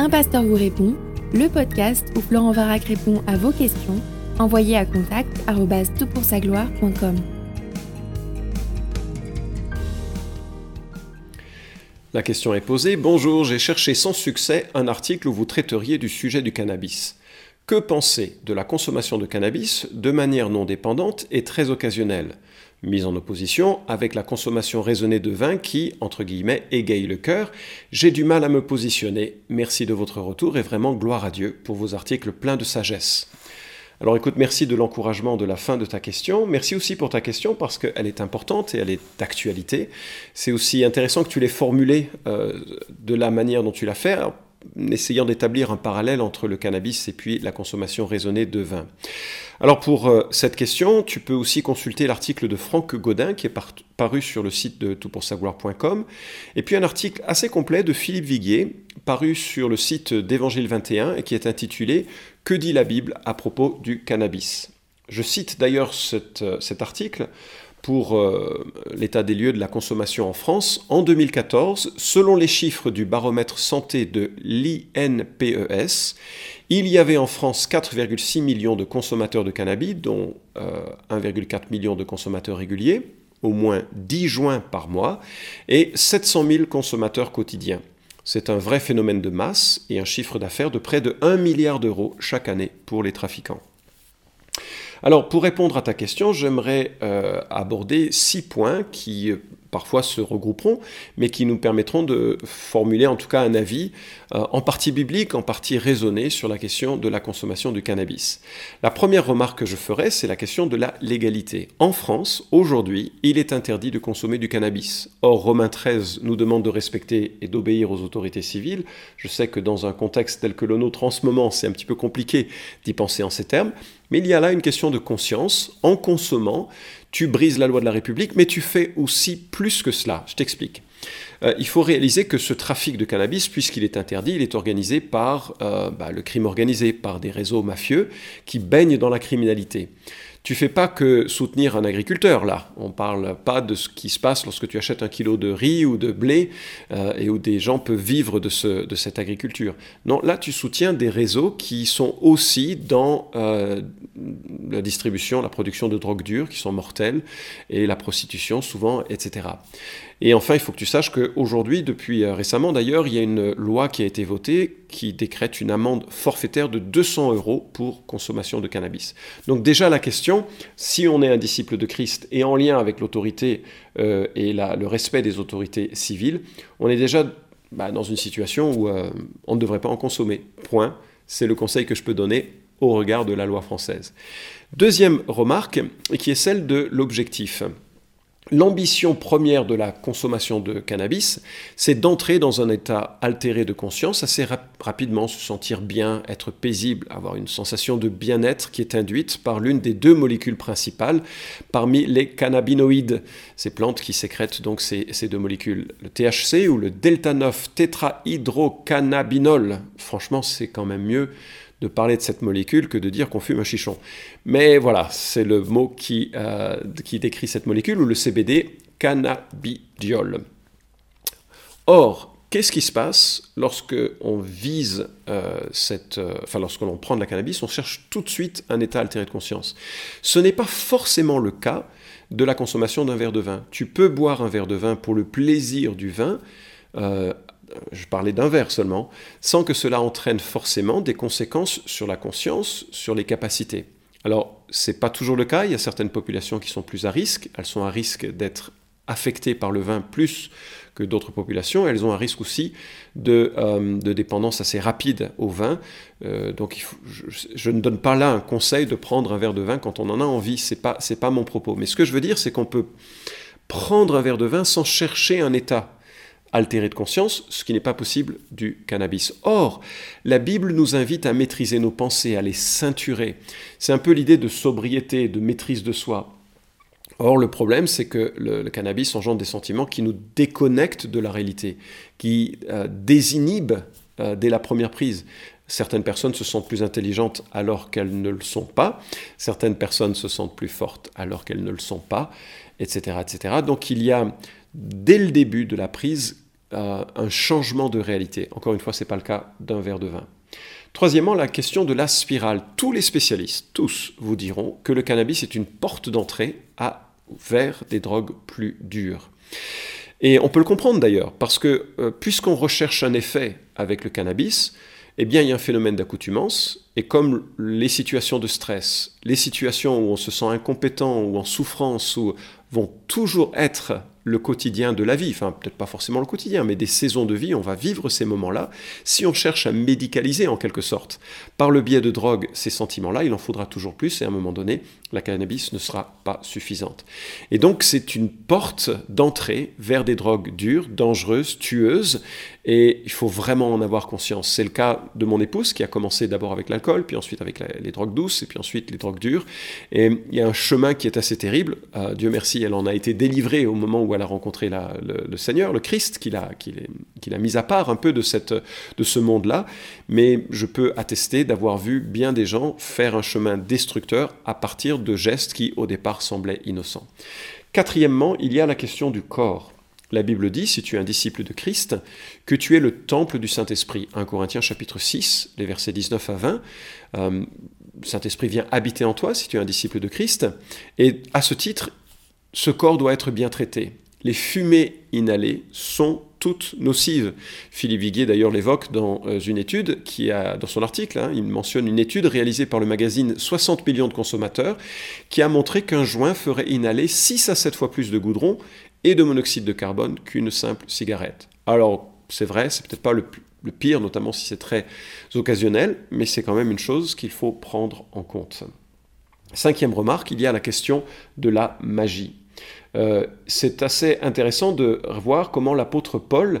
Un pasteur vous répond, le podcast où Florent Varac répond à vos questions, envoyez à contact gloire.com La question est posée. Bonjour, j'ai cherché sans succès un article où vous traiteriez du sujet du cannabis. Que penser de la consommation de cannabis de manière non dépendante et très occasionnelle? Mise en opposition avec la consommation raisonnée de vin qui, entre guillemets, égaye le cœur. J'ai du mal à me positionner. Merci de votre retour et vraiment gloire à Dieu pour vos articles pleins de sagesse. Alors écoute, merci de l'encouragement de la fin de ta question. Merci aussi pour ta question parce qu'elle est importante et elle est d'actualité. C'est aussi intéressant que tu l'aies formulée euh, de la manière dont tu l'as fait essayant d'établir un parallèle entre le cannabis et puis la consommation raisonnée de vin. Alors pour euh, cette question, tu peux aussi consulter l'article de Franck Godin qui est paru sur le site de toutpoursagloire.com et puis un article assez complet de Philippe Viguier paru sur le site d'Évangile 21 et qui est intitulé Que dit la Bible à propos du cannabis? Je cite d'ailleurs euh, cet article pour euh, l'état des lieux de la consommation en France, en 2014, selon les chiffres du baromètre santé de l'INPES, il y avait en France 4,6 millions de consommateurs de cannabis, dont 1,4 euh, million de consommateurs réguliers, au moins 10 joints par mois, et 700 000 consommateurs quotidiens. C'est un vrai phénomène de masse et un chiffre d'affaires de près de 1 milliard d'euros chaque année pour les trafiquants. Alors, pour répondre à ta question, j'aimerais euh, aborder six points qui euh, parfois se regrouperont, mais qui nous permettront de formuler en tout cas un avis euh, en partie biblique, en partie raisonné sur la question de la consommation du cannabis. La première remarque que je ferai, c'est la question de la légalité. En France, aujourd'hui, il est interdit de consommer du cannabis. Or, Romain XIII nous demande de respecter et d'obéir aux autorités civiles. Je sais que dans un contexte tel que le nôtre en ce moment, c'est un petit peu compliqué d'y penser en ces termes, mais il y a là une question de conscience. En consommant, tu brises la loi de la République, mais tu fais aussi plus que cela. Je t'explique. Euh, il faut réaliser que ce trafic de cannabis, puisqu'il est interdit, il est organisé par euh, bah, le crime organisé, par des réseaux mafieux qui baignent dans la criminalité tu fais pas que soutenir un agriculteur là. On parle pas de ce qui se passe lorsque tu achètes un kilo de riz ou de blé euh, et où des gens peuvent vivre de, ce, de cette agriculture. Non, là tu soutiens des réseaux qui sont aussi dans euh, la distribution, la production de drogues dures qui sont mortelles et la prostitution souvent, etc. Et enfin, il faut que tu saches qu'aujourd'hui, depuis euh, récemment d'ailleurs, il y a une loi qui a été votée qui décrète une amende forfaitaire de 200 euros pour consommation de cannabis. Donc déjà la question, si on est un disciple de Christ et en lien avec l'autorité euh, et le respect des autorités civiles, on est déjà bah, dans une situation où euh, on ne devrait pas en consommer. Point. C'est le conseil que je peux donner au regard de la loi française. Deuxième remarque, qui est celle de l'objectif. L'ambition première de la consommation de cannabis, c'est d'entrer dans un état altéré de conscience assez rapidement, se sentir bien, être paisible, avoir une sensation de bien-être qui est induite par l'une des deux molécules principales parmi les cannabinoïdes, ces plantes qui sécrètent donc ces, ces deux molécules, le THC ou le delta 9 tétrahydrocannabinol. Franchement, c'est quand même mieux de parler de cette molécule que de dire qu'on fume un chichon. Mais voilà, c'est le mot qui, euh, décrit cette molécule, ou le CBD, cannabidiol. Or, qu'est-ce qui se passe lorsque vise euh, cette, euh, lorsque l'on prend de la cannabis, on cherche tout de suite un état altéré de conscience. Ce n'est pas forcément le cas de la consommation d'un verre de vin. Tu peux boire un verre de vin pour le plaisir du vin, je parlais d'un verre seulement, sans que cela entraîne forcément des conséquences sur la conscience, sur les capacités. Alors, ce n'est pas toujours le cas, il y a certaines populations qui sont plus à risque, elles sont à risque d'être affectées par le vin plus que d'autres populations, elles ont un risque aussi de, euh, dépendance assez rapide au vin. Euh, donc je, ne donne pas là un conseil de prendre un verre de vin quand on en a envie, ce n'est pas, pas mon propos. Mais ce que je veux dire, c'est qu'on peut prendre un verre de vin sans chercher un état altéré de conscience, ce qui n'est pas possible du cannabis. Or, la Bible nous invite à maîtriser nos pensées, à les ceinturer. C'est un peu l'idée de sobriété, de maîtrise de soi. Or, le problème, c'est que le, cannabis engendre des sentiments qui nous déconnectent de la réalité, qui euh, désinhibent euh, dès la première prise. Certaines personnes se sentent plus intelligentes alors qu'elles ne le sont pas. Certaines personnes se sentent plus fortes alors qu'elles ne le sont pas, etc., etc. Donc il y a dès le début de la prise euh, un changement de réalité. Encore une fois, ce n'est pas le cas d'un verre de vin. Troisièmement, la question de la spirale. Tous les spécialistes, tous, vous diront que le cannabis est une porte d'entrée vers des drogues plus dures. Et on peut le comprendre d'ailleurs, parce que euh, puisqu'on recherche un effet avec le cannabis, eh bien il y a un phénomène d'accoutumance, et comme les situations de stress, les situations où on se sent incompétent ou en souffrance, ou vont toujours être le quotidien de la vie, enfin peut-être pas forcément le quotidien, mais des saisons de vie, on va vivre ces moments-là. Si on cherche à médicaliser en quelque sorte, par le biais de drogue, ces sentiments-là, il en faudra toujours plus et à un moment donné, la cannabis ne sera pas suffisante. Et donc c'est une porte d'entrée vers des drogues dures, dangereuses, tueuses, et il faut vraiment en avoir conscience. C'est le cas de mon épouse qui a commencé d'abord avec l'alcool, puis ensuite avec les drogues douces, et puis ensuite les drogues dures. Et il y a un chemin qui est assez terrible. Euh, Dieu merci, elle en a été délivrée au moment où elle a rencontré le, Seigneur, le Christ, qu'il a, qu'il, a mis à part un peu de, cette, de ce monde-là. Mais je peux attester d'avoir vu bien des gens faire un chemin destructeur à partir de gestes qui au départ semblaient innocents. Quatrièmement, il y a la question du corps. La Bible dit, si tu es un disciple de Christ, que tu es le temple du Saint-Esprit. 1 Corinthiens chapitre 6, les versets 19 à 20. Euh, Saint-Esprit vient habiter en toi si tu es un disciple de Christ. Et à ce titre, ce corps doit être bien traité. Les fumées inhalées sont toutes nocives. Philippe Viguier d'ailleurs l'évoque dans euh, une étude qui a, dans son article, hein, il mentionne une étude réalisée par le magazine 60 millions de consommateurs qui a montré qu'un joint ferait inhaler 6 à 7 fois plus de goudron et de monoxyde de carbone qu'une simple cigarette. Alors, c'est vrai, c'est peut-être pas le, pire, notamment si c'est très occasionnel, mais c'est quand même une chose qu'il faut prendre en compte. Cinquième remarque, il y a la question de la magie. Euh, c'est assez intéressant de voir comment l'apôtre Paul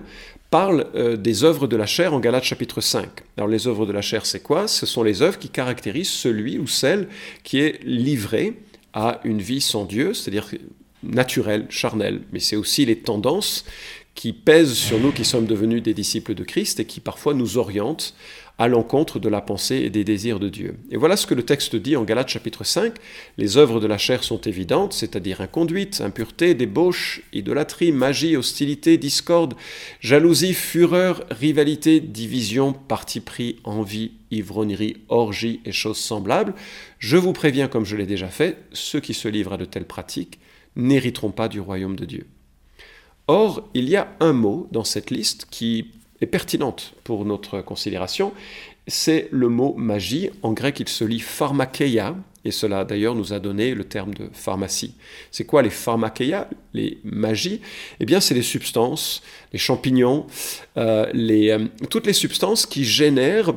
parle euh, des œuvres de la chair en Galates chapitre 5. Alors les œuvres de la chair, c'est quoi? Ce sont les œuvres qui caractérisent celui ou celle qui est livré à une vie sans Dieu, c'est-à-dire naturel, charnel, mais c'est aussi les tendances qui pèsent sur nous qui sommes devenus des disciples de Christ et qui parfois nous orientent à l'encontre de la pensée et des désirs de Dieu. Et voilà ce que le texte dit en Galates chapitre 5. Les œuvres de la chair sont évidentes, c'est-à-dire inconduite, impureté, débauche, idolâtrie, magie, hostilité, discorde, jalousie, fureur, rivalité, division, parti pris, envie, ivrognerie, orgie et choses semblables. Je vous préviens, comme je l'ai déjà fait, ceux qui se livrent à de telles pratiques n'hériteront pas du royaume de Dieu. Or, il y a un mot dans cette liste qui est pertinente pour notre considération, c'est le mot magie. En grec, il se lit pharmakeia, et cela d'ailleurs nous a donné le terme de pharmacie. C'est quoi les pharmakeia, les magies? Eh bien, c'est les substances, les champignons, euh, euh, toutes les substances qui génèrent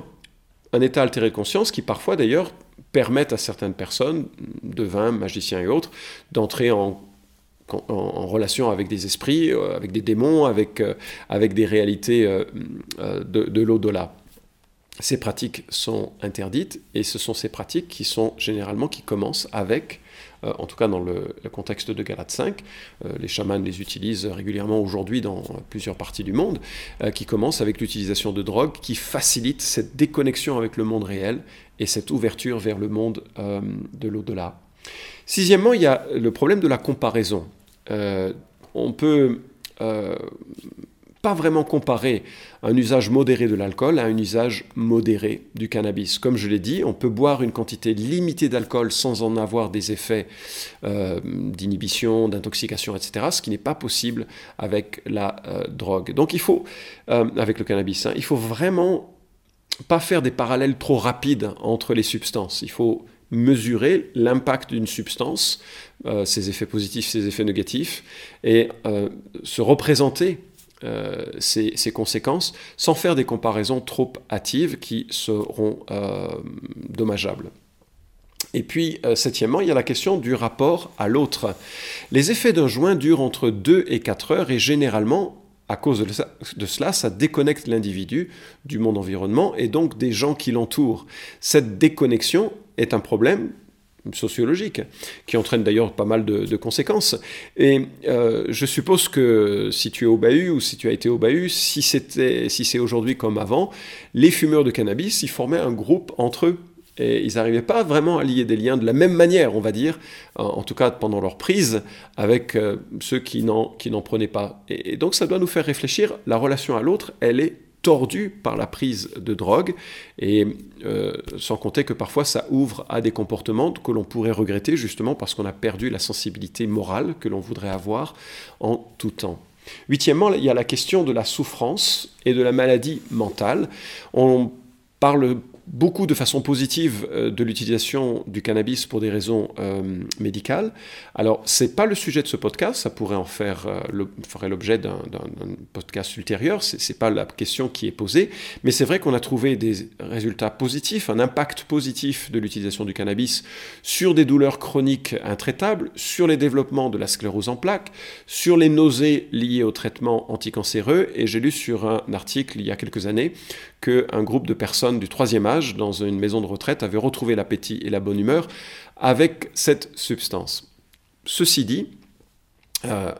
un état altéré de conscience qui parfois d'ailleurs permettent à certaines personnes, devins, magiciens et autres, d'entrer en, relation avec des esprits, euh, avec des démons, avec, euh, avec des réalités euh, de, de l'au-delà. Ces pratiques sont interdites et ce sont ces pratiques qui sont généralement qui commencent avec en tout cas dans le, contexte de Galate 5, les chamans les utilisent régulièrement aujourd'hui dans plusieurs parties du monde, qui commencent avec l'utilisation de drogues qui facilitent cette déconnexion avec le monde réel et cette ouverture vers le monde euh, de l'au-delà. Sixièmement, il y a le problème de la comparaison. Euh, on peut euh, pas vraiment comparer un usage modéré de l'alcool à un usage modéré du cannabis. Comme je l'ai dit, on peut boire une quantité limitée d'alcool sans en avoir des effets d'inhibition, d'intoxication, etc., ce qui n'est pas possible avec la drogue. Donc il faut, avec le cannabis, hein, il faut vraiment pas faire des parallèles trop rapides entre les substances. Il faut mesurer l'impact d'une substance, euh, ses effets positifs, ses effets négatifs, et euh, se représenter euh, ces, conséquences sans faire des comparaisons trop hâtives qui seront dommageables. Et puis, septièmement, il y a la question du rapport à l'autre. Les effets d'un joint durent entre 2 et 4 heures et généralement à cause de, cela, ça déconnecte l'individu du monde environnement et donc des gens qui l'entourent. Cette déconnexion est un problème sociologique, qui entraîne d'ailleurs pas mal de, conséquences. Et euh, je suppose que si tu es au bahut ou si tu as été au bahut, si c'est si aujourd'hui comme avant, les fumeurs de cannabis, ils formaient un groupe entre eux et ils n'arrivaient pas vraiment à lier des liens de la même manière, on va dire, en, tout cas pendant leur prise, avec euh, ceux qui n'en prenaient pas. Et, donc ça doit nous faire réfléchir, la relation à l'autre, elle est tordue par la prise de drogue, et euh, sans compter que parfois ça ouvre à des comportements que l'on pourrait regretter justement parce qu'on a perdu la sensibilité morale que l'on voudrait avoir en tout temps. Huitièmement, il y a la question de la souffrance et de la maladie mentale. On parle beaucoup de façon positive euh, de l'utilisation du cannabis pour des raisons euh, médicales. Alors, c'est pas le sujet de ce podcast, ça pourrait en faire euh, l'objet d'un, podcast ultérieur, c'est, c'est pas la question qui est posée, mais c'est vrai qu'on a trouvé des résultats positifs, un impact positif de l'utilisation du cannabis sur des douleurs chroniques intraitables, sur les développements de la sclérose en plaques, sur les nausées liées au traitement anticancéreux, et j'ai lu sur un article il y a quelques années qu'un groupe de personnes du troisième âge dans une maison de retraite avait retrouvé l'appétit et la bonne humeur avec cette substance. Ceci dit, euh,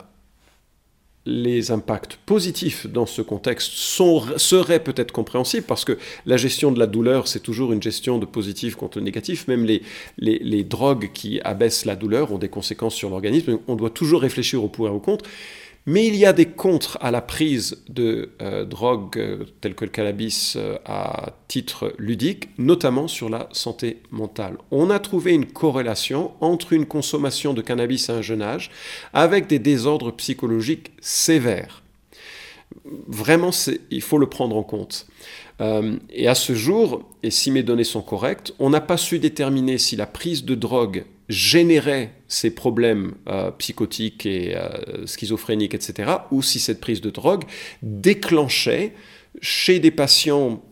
les impacts positifs dans ce contexte seraient peut-être compréhensibles parce que la gestion de la douleur, c'est toujours une gestion de positif contre négatif. Même les, les, les drogues qui abaissent la douleur ont des conséquences sur l'organisme. On doit toujours réfléchir au pour et au contre. Mais il y a des contres à la prise de euh, drogues euh, telles que le cannabis euh, à titre ludique, notamment sur la santé mentale. On a trouvé une corrélation entre une consommation de cannabis à un jeune âge avec des désordres psychologiques sévères. Vraiment, il faut le prendre en compte. et à ce jour, et si mes données sont correctes, on n'a pas su déterminer si la prise de drogue générait ces problèmes euh, psychotiques et euh, schizophréniques, etc., ou si cette prise de drogue déclenchait chez des patients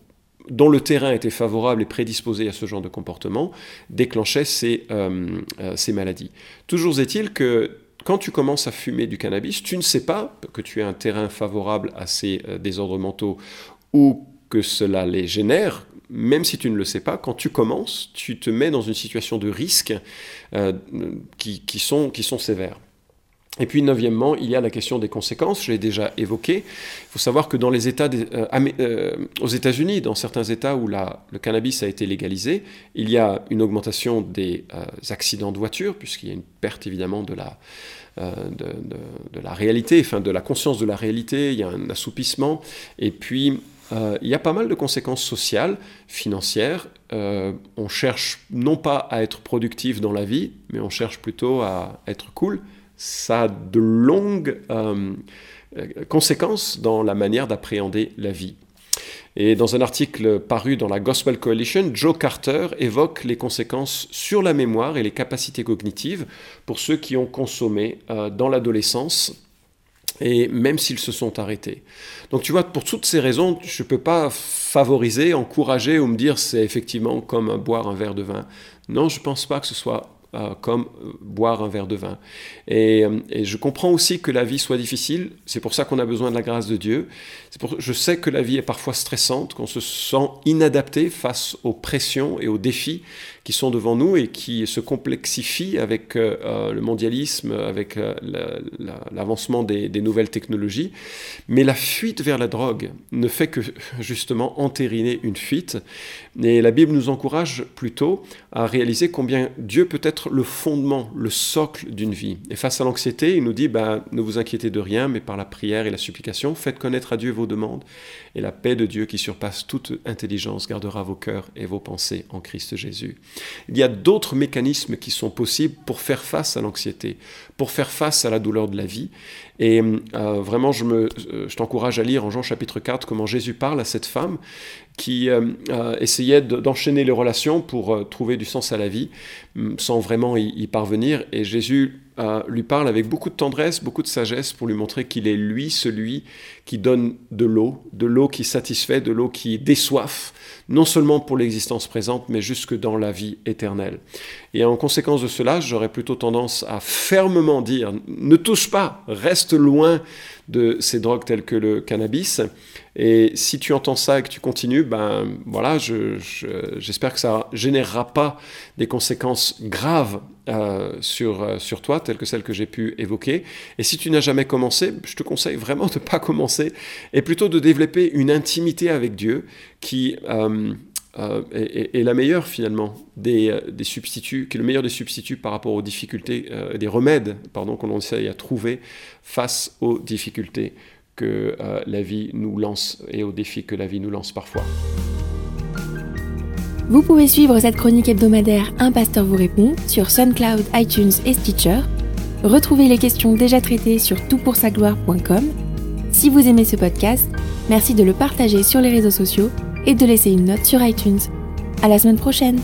dont le terrain était favorable et prédisposé à ce genre de comportement, déclenchait ces, euh, maladies. Toujours est-il que quand tu commences à fumer du cannabis, tu ne sais pas que tu as un terrain favorable à ces désordres mentaux ou que cela les génère, même si tu ne le sais pas, quand tu commences, tu te mets dans une situation de risque euh, qui, sont, sévères. Et puis, neuvièmement, il y a la question des conséquences, je l'ai déjà évoqué. Il faut savoir que dans les États, euh, euh, aux États-Unis, dans certains États où le cannabis a été légalisé, il y a une augmentation des accidents de voiture, puisqu'il y a une perte évidemment de la, de, la réalité, enfin de la conscience de la réalité, il y a un assoupissement, et puis euh, il y a pas mal de conséquences sociales, financières. Euh, on cherche non pas à être productif dans la vie, mais on cherche plutôt à être cool. Ça a de longues euh, conséquences dans la manière d'appréhender la vie. Et dans un article paru dans la Gospel Coalition, Joe Carter évoque les conséquences sur la mémoire et les capacités cognitives pour ceux qui ont consommé dans l'adolescence et même s'ils se sont arrêtés. Donc tu vois, pour toutes ces raisons, je ne peux pas favoriser, encourager ou me dire c'est effectivement comme boire un verre de vin. Non, je ne pense pas que ce soit euh, comme euh, boire un verre de vin. Euh, et, je comprends aussi que la vie soit difficile, c'est pour ça qu'on a besoin de la grâce de Dieu. Je sais que la vie est parfois stressante, qu'on se sent inadapté face aux pressions et aux défis qui sont devant nous et qui se complexifient avec le mondialisme, avec l'avancement des, des, nouvelles technologies. Mais la fuite vers la drogue ne fait que justement entériner une fuite. Et la Bible nous encourage plutôt à réaliser combien Dieu peut être le fondement, le socle d'une vie. Et face à l'anxiété, il nous dit, ben, ne vous inquiétez de rien, mais par la prière et la supplication, faites connaître à Dieu vos demandes, et la paix de Dieu qui surpasse toute intelligence gardera vos cœurs et vos pensées en Christ Jésus. Il y a d'autres mécanismes qui sont possibles pour faire face à l'anxiété, pour faire face à la douleur de la vie. Et euh, vraiment, je, me, euh, je t'encourage à lire en Jean chapitre 4 comment Jésus parle à cette femme qui euh, essayait d'enchaîner les relations pour trouver du sens à la vie sans vraiment y, parvenir. Et Jésus lui parle avec beaucoup de tendresse, beaucoup de sagesse pour lui montrer qu'il est lui celui qui donne de l'eau, de l'eau qui satisfait, de l'eau qui déçoive, non seulement pour l'existence présente, mais jusque dans la vie éternelle. Et en conséquence de cela, j'aurais plutôt tendance à fermement dire, ne touche pas, reste loin de ces drogues telles que le cannabis. Et si tu entends ça et que tu continues, ben voilà, j'espère que ça générera pas des conséquences graves euh, sur, euh, sur toi, telles que celles que j'ai pu évoquer. Et si tu n'as jamais commencé, je te conseille vraiment de ne pas commencer et plutôt de développer une intimité avec Dieu qui, euh, euh, est, la meilleure finalement des, des, substituts, qui est le meilleur des substituts par rapport aux difficultés, des remèdes pardon, qu'on essaye à trouver face aux difficultés que la vie nous lance et aux défis que la vie nous lance parfois. Vous pouvez suivre cette chronique hebdomadaire Un pasteur vous répond sur SoundCloud, iTunes et Stitcher. Retrouvez les questions déjà traitées sur toutpoursagloire.com. Si vous aimez ce podcast, merci de le partager sur les réseaux sociaux et de laisser une note sur iTunes. À la semaine prochaine!